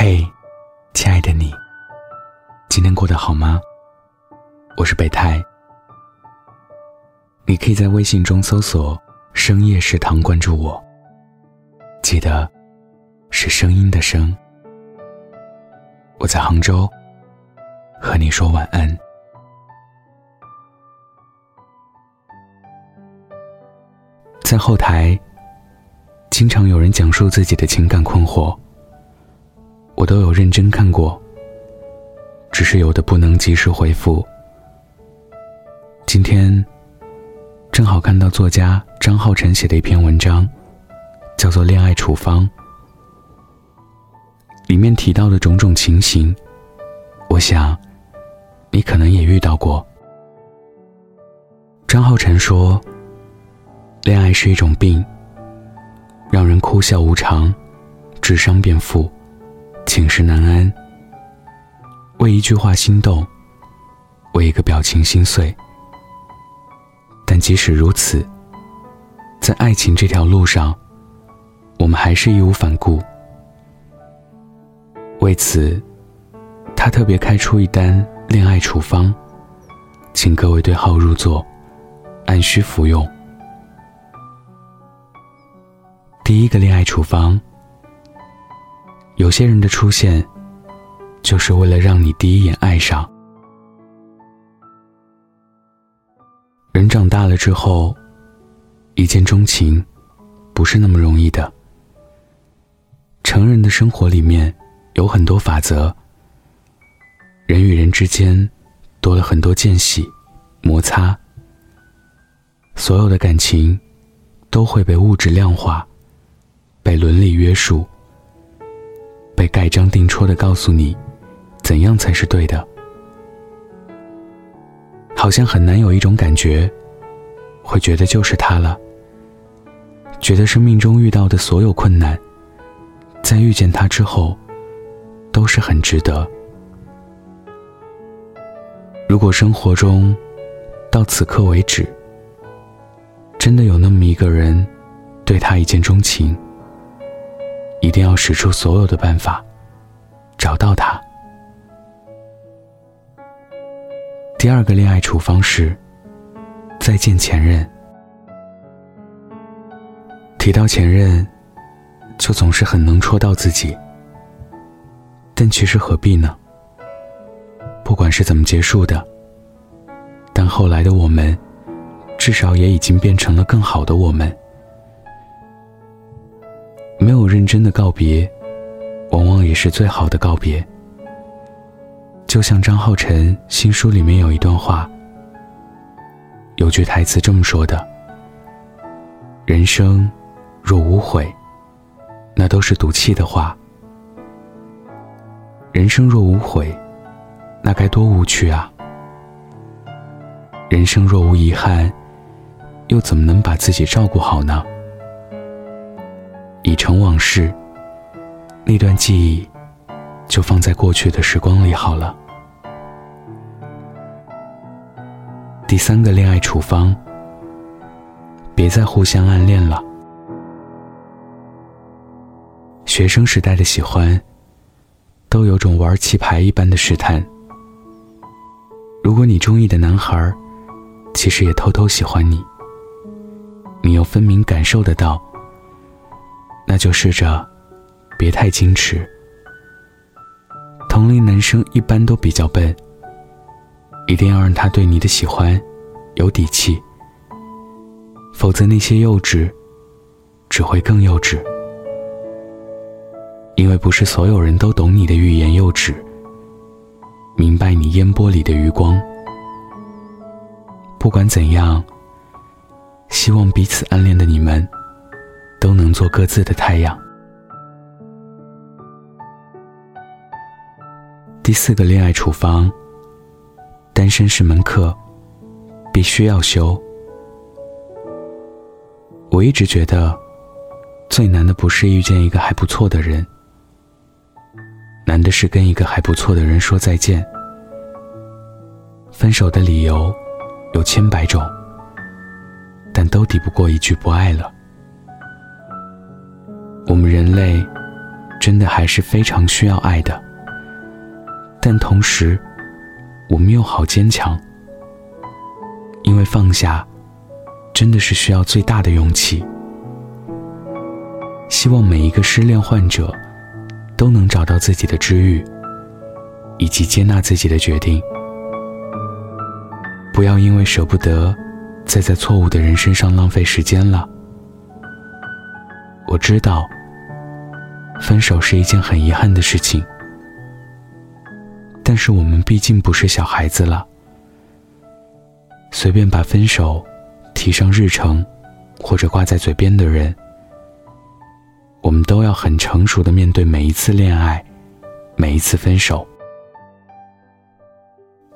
嘿，亲爱的你，今天过得好吗？我是北太，你可以在微信中搜索“深夜食堂”关注我，记得是声音的声。我在杭州，和你说晚安。在后台，经常有人讲述自己的情感困惑，我都有认真看过，只是有的不能及时回复。今天正好看到作家张浩晨写的一篇文章，叫做《恋爱处方》，里面提到的种种情形，我想你可能也遇到过。张浩晨说。恋爱是一种病，让人哭笑无常，智商变负，寝食难安。为一句话心动，为一个表情心碎。但即使如此，在爱情这条路上，我们还是义无反顾。为此，他特别开出一单恋爱处方，请各位对号入座，按需服用。第一个恋爱处方，有些人的出现，就是为了让你第一眼爱上。人长大了之后，一见钟情，不是那么容易的。成人的生活里面有很多法则，人与人之间多了很多间隙、摩擦，所有的感情都会被物质量化。被伦理约束，被盖章定戳的告诉你，怎样才是对的。好像很难有一种感觉，会觉得就是他了。觉得生命中遇到的所有困难，在遇见他之后，都是很值得。如果生活中，到此刻为止，真的有那么一个人，对他一见钟情。一定要使出所有的办法，找到他。第二个恋爱处方是再见前任。提到前任，就总是很能戳到自己。但其实何必呢？不管是怎么结束的，但后来的我们，至少也已经变成了更好的我们。没有认真的告别，往往也是最好的告别。就像张浩晨新书里面有一段话，有句台词这么说的：“人生若无悔，那都是赌气的话。人生若无悔，那该多无趣啊！人生若无遗憾，又怎么能把自己照顾好呢？”已成往事，那段记忆就放在过去的时光里好了。第三个恋爱处方，别再互相暗恋了。学生时代的喜欢，都有种玩棋牌一般的试探。如果你中意的男孩，其实也偷偷喜欢你，你又分明感受得到。那就试着，别太矜持。同龄男生一般都比较笨，一定要让他对你的喜欢有底气，否则那些幼稚只会更幼稚。因为不是所有人都懂你的欲言又止，明白你烟波里的余光。不管怎样，希望彼此暗恋的你们。都能做各自的太阳。第四个恋爱处方，单身是门课，必须要修。我一直觉得，最难的不是遇见一个还不错的人，难的是跟一个还不错的人说再见。分手的理由有千百种，但都抵不过一句不爱了。我们人类真的还是非常需要爱的，但同时，我们又好坚强，因为放下，真的是需要最大的勇气。希望每一个失恋患者，都能找到自己的治愈，以及接纳自己的决定。不要因为舍不得，再在错误的人身上浪费时间了。我知道。分手是一件很遗憾的事情，但是我们毕竟不是小孩子了。随便把分手提上日程，或者挂在嘴边的人，我们都要很成熟的面对每一次恋爱，每一次分手。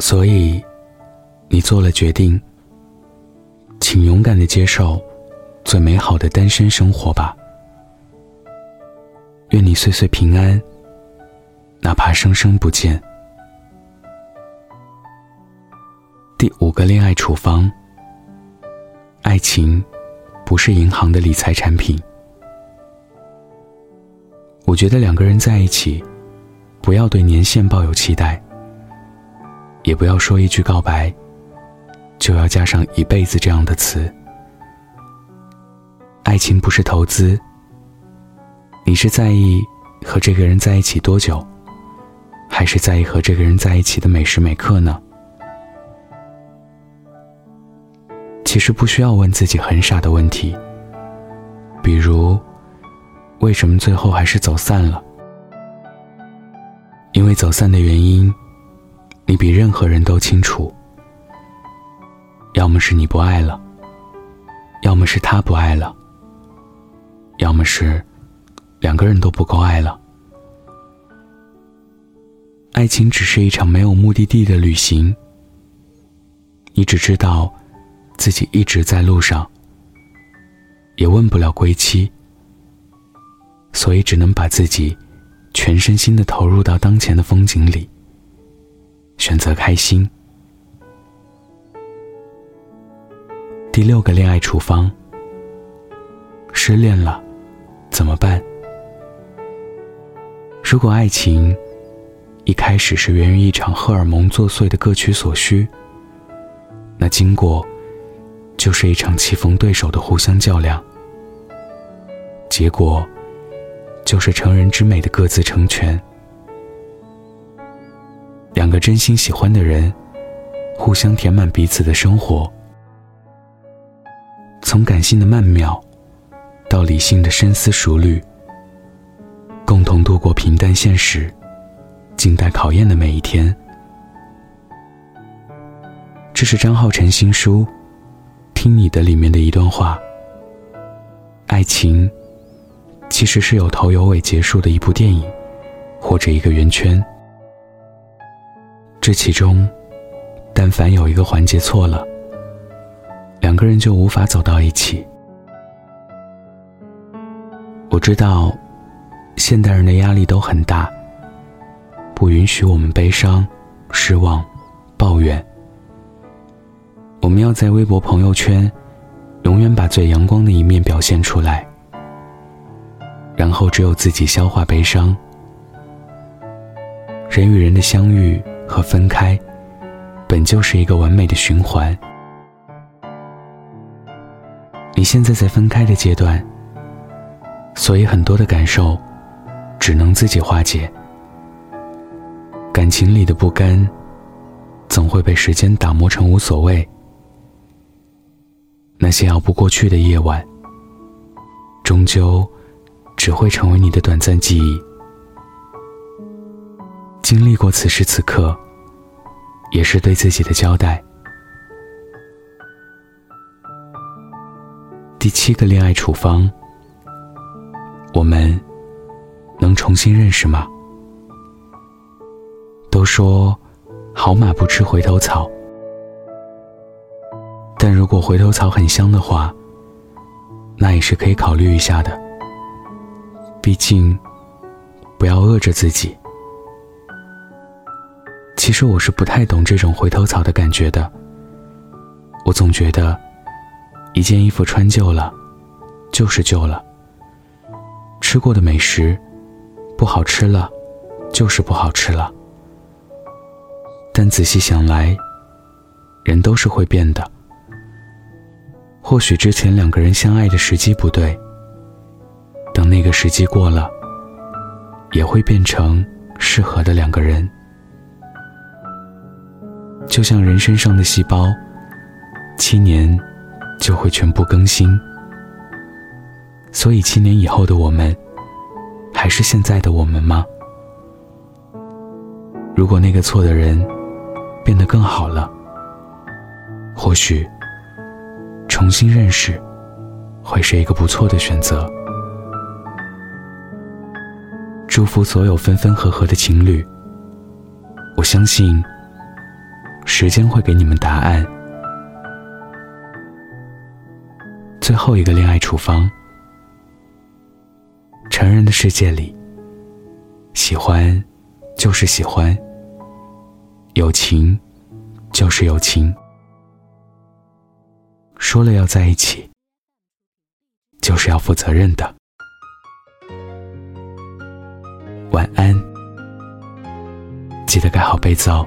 所以，你做了决定，请勇敢的接受最美好的单身生活吧。愿你岁岁平安，哪怕生生不见。第五个恋爱处方：爱情不是银行的理财产品。我觉得两个人在一起，不要对年限抱有期待，也不要说一句告白，就要加上一辈子这样的词。爱情不是投资。你是在意和这个人在一起多久，还是在意和这个人在一起的每时每刻呢？其实不需要问自己很傻的问题，比如，为什么最后还是走散了？因为走散的原因，你比任何人都清楚。要么是你不爱了，要么是他不爱了，要么是。两个人都不够爱了。爱情只是一场没有目的地的旅行。你只知道自己一直在路上，也问不了归期，所以只能把自己全身心的投入到当前的风景里，选择开心。第六个恋爱处方：失恋了，怎么办？如果爱情一开始是源于一场荷尔蒙作祟的各取所需，那经过就是一场棋逢对手的互相较量，结果就是成人之美的各自成全。两个真心喜欢的人，互相填满彼此的生活，从感性的曼妙到理性的深思熟虑。共同度过平淡现实、静待考验的每一天。这是张浩晨新书《听你的》里面的一段话。爱情其实是有头有尾结束的一部电影，或者一个圆圈。这其中，但凡有一个环节错了，两个人就无法走到一起。我知道。现代人的压力都很大，不允许我们悲伤、失望、抱怨。我们要在微博、朋友圈，永远把最阳光的一面表现出来，然后只有自己消化悲伤。人与人的相遇和分开，本就是一个完美的循环。你现在在分开的阶段，所以很多的感受。只能自己化解。感情里的不甘，总会被时间打磨成无所谓。那些熬不过去的夜晚，终究只会成为你的短暂记忆。经历过此时此刻，也是对自己的交代。第七个恋爱处方，我们。能重新认识吗？都说好马不吃回头草，但如果回头草很香的话，那也是可以考虑一下的。毕竟，不要饿着自己。其实我是不太懂这种回头草的感觉的。我总觉得，一件衣服穿旧了，就是旧了。吃过的美食。不好吃了，就是不好吃了。但仔细想来，人都是会变的。或许之前两个人相爱的时机不对，等那个时机过了，也会变成适合的两个人。就像人身上的细胞，七年就会全部更新。所以七年以后的我们，还是现在的我们吗？如果那个错的人变得更好了，或许重新认识会是一个不错的选择。祝福所有分分合合的情侣，我相信时间会给你们答案。最后一个恋爱处方。成人的世界里，喜欢就是喜欢，友情就是友情，说了要在一起，就是要负责任的。晚安，记得盖好被子哦。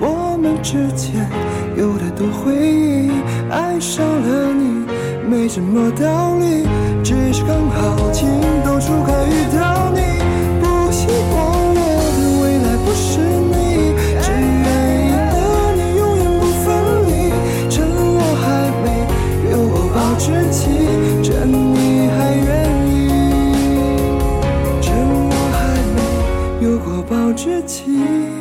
我们之间有太多回忆，爱上了你没什么道理，只是刚好情窦初开遇到你。不希望我的未来不是你，只愿意和你永远不分离。趁我还没有过保质期，趁你还愿意，趁我还没有过保质期。